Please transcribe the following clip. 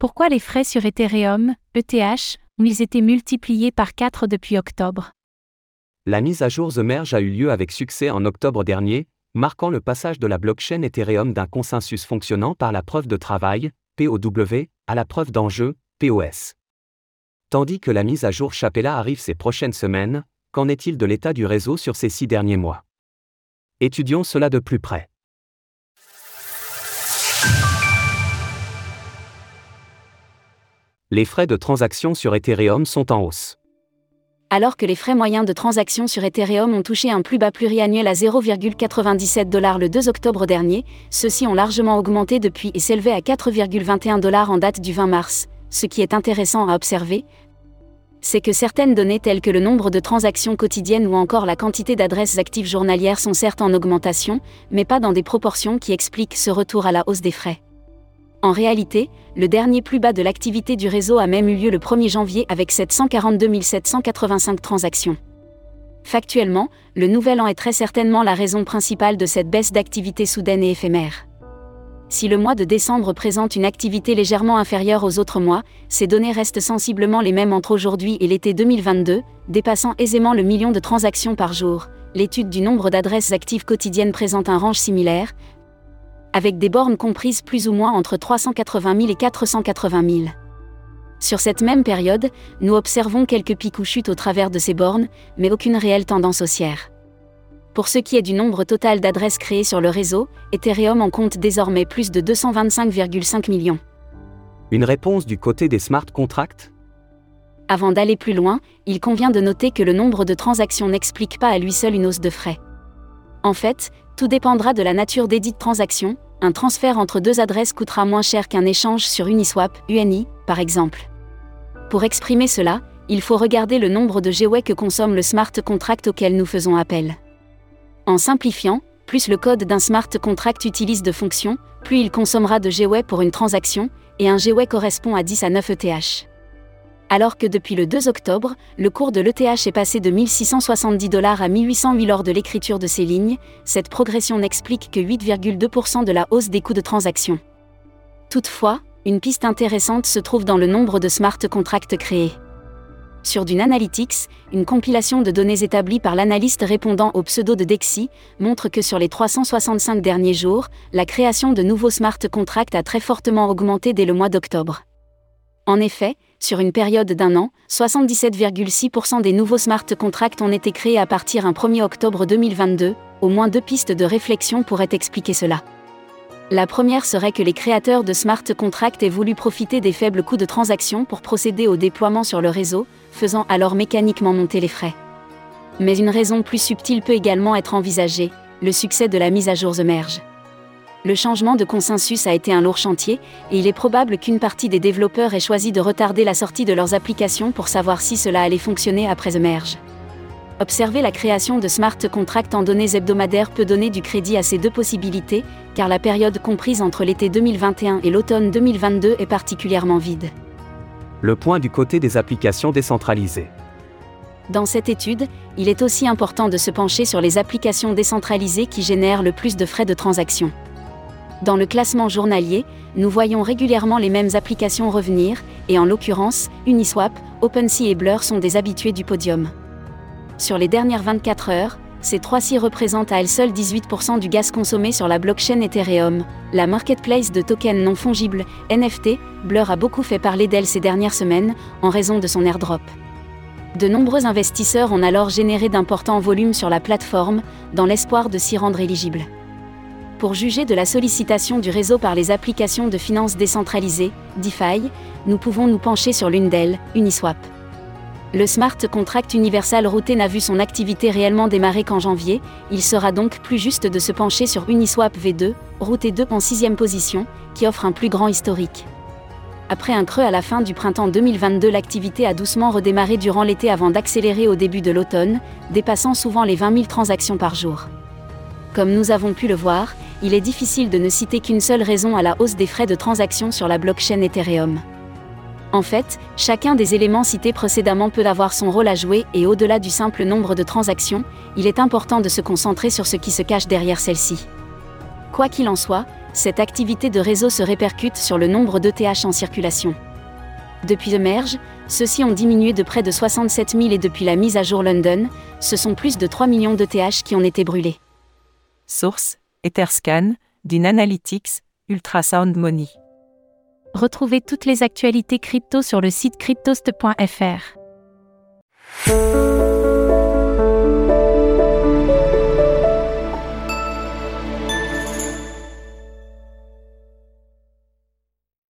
Pourquoi les frais sur Ethereum, ETH, ont-ils été multipliés par 4 depuis octobre? La mise à jour The Merge a eu lieu avec succès en octobre dernier, marquant le passage de la blockchain Ethereum d'un consensus fonctionnant par la preuve de travail, POW, à la preuve d'enjeu, POS. Tandis que la mise à jour Chapella arrive ces prochaines semaines, qu'en est-il de l'état du réseau sur ces six derniers mois? Étudions cela de plus près. Les frais de transaction sur Ethereum sont en hausse. Alors que les frais moyens de transaction sur Ethereum ont touché un plus bas pluriannuel à 0,97 dollars le 2 octobre dernier, ceux-ci ont largement augmenté depuis et s'élevaient à 4,21 dollars en date du 20 mars. Ce qui est intéressant à observer, c'est que certaines données telles que le nombre de transactions quotidiennes ou encore la quantité d'adresses actives journalières sont certes en augmentation, mais pas dans des proportions qui expliquent ce retour à la hausse des frais. En réalité, le dernier plus bas de l'activité du réseau a même eu lieu le 1er janvier avec 742 785 transactions. Factuellement, le nouvel an est très certainement la raison principale de cette baisse d'activité soudaine et éphémère. Si le mois de décembre présente une activité légèrement inférieure aux autres mois, ces données restent sensiblement les mêmes entre aujourd'hui et l'été 2022, dépassant aisément le million de transactions par jour. L'étude du nombre d'adresses actives quotidiennes présente un range similaire, avec des bornes comprises plus ou moins entre 380 000 et 480 000. Sur cette même période, nous observons quelques pics ou chutes au travers de ces bornes, mais aucune réelle tendance haussière. Pour ce qui est du nombre total d'adresses créées sur le réseau, Ethereum en compte désormais plus de 225,5 millions. Une réponse du côté des smart contracts? Avant d'aller plus loin, il convient de noter que le nombre de transactions n'explique pas à lui seul une hausse de frais. En fait, tout dépendra de la nature des dites transactions, un transfert entre deux adresses coûtera moins cher qu'un échange sur Uniswap, UNI, par exemple. Pour exprimer cela, il faut regarder le nombre de GWay que consomme le smart contract auquel nous faisons appel. En simplifiant, plus le code d'un smart contract utilise de fonctions, plus il consommera de GWay pour une transaction, et un GWay correspond à 10 à 9 ETH. Alors que depuis le 2 octobre, le cours de l'ETH est passé de 1670 dollars à 1808 lors de l'écriture de ces lignes, cette progression n'explique que 8,2% de la hausse des coûts de transaction. Toutefois, une piste intéressante se trouve dans le nombre de smart contracts créés. Sur Dune Analytics, une compilation de données établies par l'analyste répondant au pseudo de Dexy montre que sur les 365 derniers jours, la création de nouveaux smart contracts a très fortement augmenté dès le mois d'octobre. En effet, sur une période d'un an, 77,6% des nouveaux smart contracts ont été créés à partir d'un 1er octobre 2022, au moins deux pistes de réflexion pourraient expliquer cela. La première serait que les créateurs de smart contracts aient voulu profiter des faibles coûts de transaction pour procéder au déploiement sur le réseau, faisant alors mécaniquement monter les frais. Mais une raison plus subtile peut également être envisagée, le succès de la mise à jour The Merge. Le changement de consensus a été un lourd chantier, et il est probable qu'une partie des développeurs ait choisi de retarder la sortie de leurs applications pour savoir si cela allait fonctionner après The Merge. Observer la création de smart contracts en données hebdomadaires peut donner du crédit à ces deux possibilités, car la période comprise entre l'été 2021 et l'automne 2022 est particulièrement vide. Le point du côté des applications décentralisées. Dans cette étude, il est aussi important de se pencher sur les applications décentralisées qui génèrent le plus de frais de transaction. Dans le classement journalier, nous voyons régulièrement les mêmes applications revenir, et en l'occurrence, Uniswap, OpenSea et Blur sont des habitués du podium. Sur les dernières 24 heures, ces trois-ci représentent à elles seules 18% du gaz consommé sur la blockchain Ethereum, la marketplace de tokens non fongibles, NFT. Blur a beaucoup fait parler d'elle ces dernières semaines, en raison de son airdrop. De nombreux investisseurs ont alors généré d'importants volumes sur la plateforme, dans l'espoir de s'y rendre éligibles. Pour juger de la sollicitation du réseau par les applications de finances décentralisées, DeFi, nous pouvons nous pencher sur l'une d'elles, Uniswap. Le smart contract universal routé n'a vu son activité réellement démarrer qu'en janvier, il sera donc plus juste de se pencher sur Uniswap V2, routé 2 en sixième position, qui offre un plus grand historique. Après un creux à la fin du printemps 2022, l'activité a doucement redémarré durant l'été avant d'accélérer au début de l'automne, dépassant souvent les 20 000 transactions par jour. Comme nous avons pu le voir, il est difficile de ne citer qu'une seule raison à la hausse des frais de transaction sur la blockchain Ethereum. En fait, chacun des éléments cités précédemment peut avoir son rôle à jouer et au-delà du simple nombre de transactions, il est important de se concentrer sur ce qui se cache derrière celle-ci. Quoi qu'il en soit, cette activité de réseau se répercute sur le nombre d'ETH en circulation. Depuis le merge, ceux-ci ont diminué de près de 67 000 et depuis la mise à jour London, ce sont plus de 3 millions d'ETH qui ont été brûlés. Source, Etherscan, DIN Analytics, Ultrasound Money. Retrouvez toutes les actualités crypto sur le site cryptost.fr.